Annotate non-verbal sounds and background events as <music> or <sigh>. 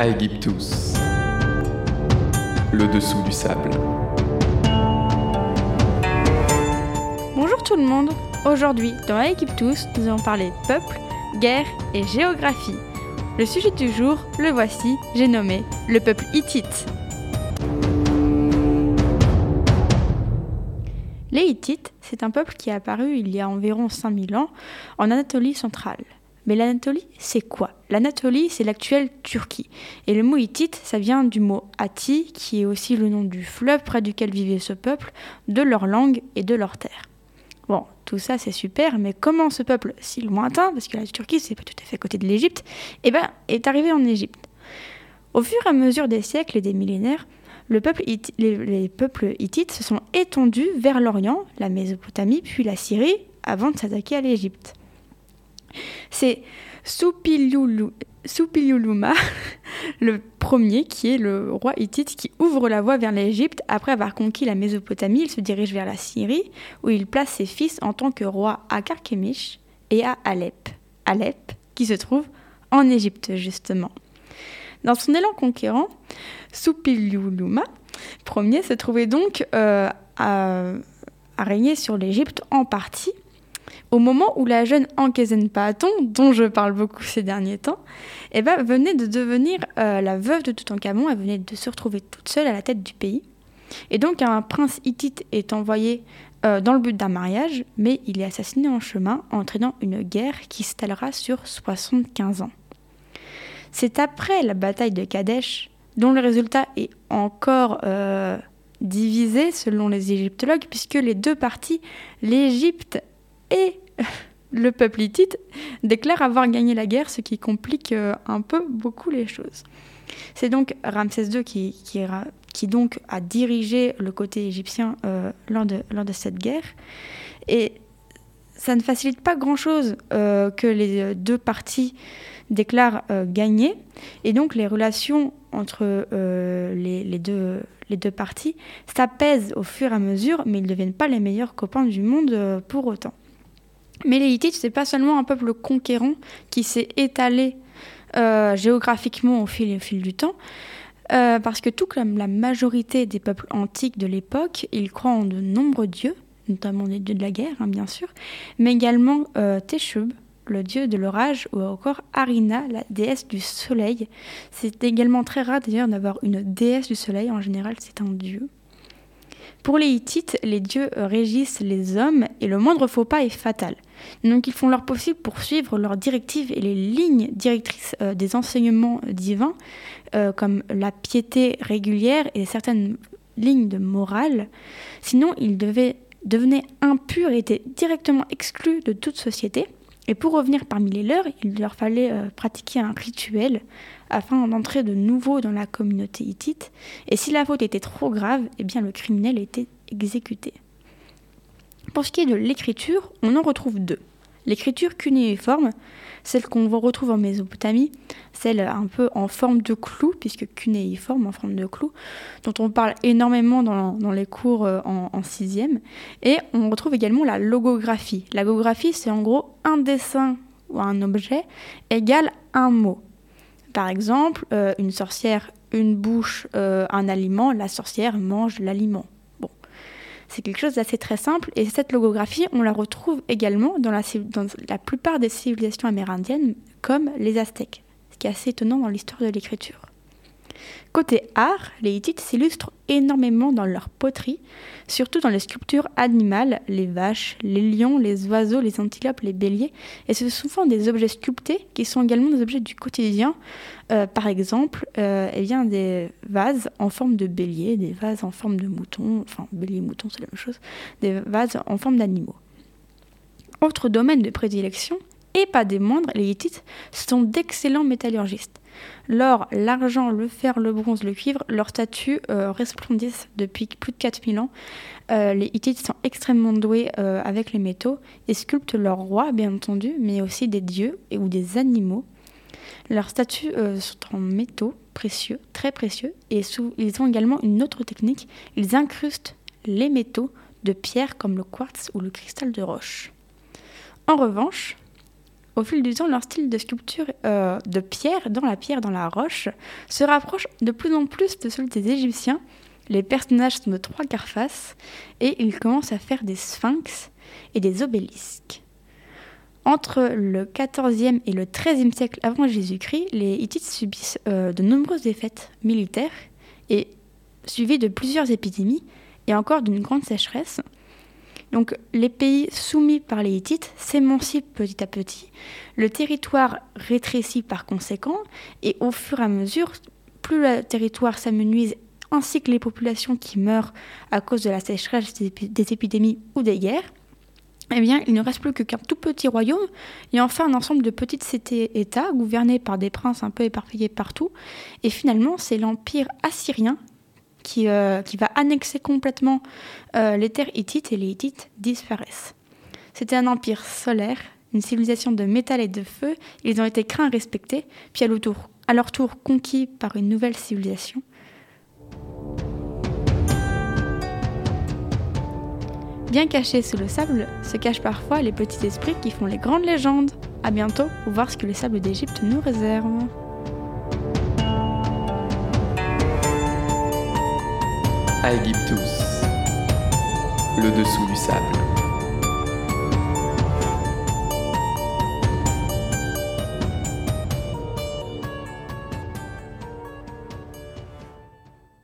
Aegyptus. Le dessous du sable. Bonjour tout le monde. Aujourd'hui, dans Aegyptus, nous allons parler peuple, guerre et géographie. Le sujet du jour, le voici, j'ai nommé le peuple hittite. Les Hittites, c'est un peuple qui est apparu il y a environ 5000 ans en Anatolie centrale. Mais l'Anatolie, c'est quoi? L'Anatolie, c'est l'actuelle Turquie. Et le mot hittite, ça vient du mot Hatti, qui est aussi le nom du fleuve près duquel vivait ce peuple, de leur langue et de leur terre. Bon, tout ça c'est super, mais comment ce peuple si lointain, parce que la Turquie c'est pas tout à fait à côté de l'Égypte, eh ben, est arrivé en Égypte? Au fur et à mesure des siècles et des millénaires, les, peuples hittites se sont étendus vers l'Orient, la Mésopotamie, puis la Syrie, avant de s'attaquer à l'Égypte. C'est Supiliuluma, <laughs> le premier, qui est le roi hittite qui ouvre la voie vers l'Égypte. Après avoir conquis la Mésopotamie, il se dirige vers la Syrie, où il place ses fils en tant que roi à Carchemish et à Alep. Alep, qui se trouve en Égypte, justement. Dans son élan conquérant, Supiliuluma Ier se trouvait donc euh, à régner sur l'Égypte en partie au moment où la jeune Paton, dont je parle beaucoup ces derniers temps, eh ben, venait de devenir euh, la veuve de Toutankhamon, elle venait de se retrouver toute seule à la tête du pays. Et donc un prince hittite est envoyé euh, dans le but d'un mariage, mais il est assassiné en chemin, entraînant une guerre qui s'étalera sur 75 ans. C'est après la bataille de Kadesh, dont le résultat est encore euh, divisé selon les égyptologues, puisque les deux parties, l'Égypte et le peuple hittite déclare avoir gagné la guerre, ce qui complique euh, un peu beaucoup les choses. C'est donc Ramsès II qui, donc a dirigé le côté égyptien euh, lors, de, cette guerre. Et ça ne facilite pas grand-chose euh, que les deux parties déclarent gagner. Et donc les relations entre les deux parties s'apaisent au fur et à mesure, mais ils ne deviennent pas les meilleurs copains du monde pour autant. Mais les Hittites, c'est pas seulement un peuple conquérant qui s'est étalé euh, géographiquement au fil, du temps, euh, parce que tout comme la majorité des peuples antiques de l'époque, ils croient en de nombreux dieux, notamment les dieux de la guerre, hein, bien sûr, mais également euh, Teshub, le dieu de l'orage, ou encore Arina, la déesse du soleil. C'est également très rare d'ailleurs d'avoir une déesse du soleil, en général c'est un dieu. Pour les Hittites, les dieux régissent les hommes et le moindre faux pas est fatal. Donc ils font leur possible pour suivre leurs directives et les lignes directrices euh, des enseignements divins, euh, comme la piété régulière et certaines lignes de morale. Sinon, ils devenaient impurs et étaient directement exclus de toute société. Et pour revenir parmi les leurs, il leur fallait euh, pratiquer un rituel afin d'entrer de nouveau dans la communauté hittite. Et si la faute était trop grave, eh bien le criminel était exécuté. Pour ce qui est de l'écriture, on en retrouve deux. L'écriture cunéiforme, celle qu'on retrouve en Mésopotamie, celle un peu en forme de clou, puisque cunéiforme en forme de clou, dont on parle énormément dans, les cours euh, en, sixième. Et on retrouve également la logographie. La logographie, c'est en gros un dessin ou un objet égal un mot. Par exemple, euh, une sorcière, une bouche, euh, un aliment, la sorcière mange l'aliment. C'est quelque chose d'assez très simple et cette logographie, on la retrouve également dans la, plupart des civilisations amérindiennes comme les Aztèques, ce qui est assez étonnant dans l'histoire de l'écriture. Côté art, les Hittites s'illustrent énormément dans leur poterie, surtout dans les sculptures animales, les vaches, les lions, les oiseaux, les antilopes, les béliers, et ce sont souvent des objets sculptés qui sont également des objets du quotidien, euh, par exemple euh, eh des vases en forme de bélier, des vases en forme de mouton, enfin bélier mouton c'est la même chose, des vases en forme d'animaux. Autre domaine de prédilection, et pas des moindres, les Hittites sont d'excellents métallurgistes. L'or, l'argent, le fer, le bronze, le cuivre, leurs statues euh, resplendissent depuis plus de 4000 ans. Euh, les Hittites sont extrêmement doués euh, avec les métaux et sculptent leurs rois, bien entendu, mais aussi des dieux et, ou des animaux. Leurs statues sont en métaux précieux, très précieux, et ils ont également une autre technique. Ils incrustent les métaux de pierre comme le quartz ou le cristal de roche. En revanche, au fil du temps, leur style de sculpture euh, de pierre, dans la pierre, dans la roche, se rapproche de plus en plus de celui des Égyptiens. Les personnages sont de trois quarts face et ils commencent à faire des sphinx et des obélisques. Entre le 14e et le 13e siècle avant Jésus-Christ, les Hittites subissent euh, de nombreuses défaites militaires et suivies de plusieurs épidémies et encore d'une grande sécheresse. Donc les pays soumis par les Hittites s'émancipent petit à petit, le territoire rétrécit par conséquent, et au fur et à mesure, plus le territoire s'amenuise ainsi que les populations qui meurent à cause de la sécheresse, des épidémies ou des guerres, eh bien, il ne reste plus qu'un tout petit royaume et enfin un ensemble de petites cités-États gouvernés par des princes un peu éparpillés partout. Et finalement, c'est l'empire assyrien qui, euh, qui, va annexer complètement euh, les terres hittites et les hittites disparaissent. C'était un empire solaire, une civilisation de métal et de feu. Ils ont été craints respectés, puis à leur tour, à conquis par une nouvelle civilisation. Bien cachés sous le sable se cachent parfois les petits esprits qui font les grandes légendes. A bientôt pour voir ce que les sables d'Égypte nous le dessous du sable.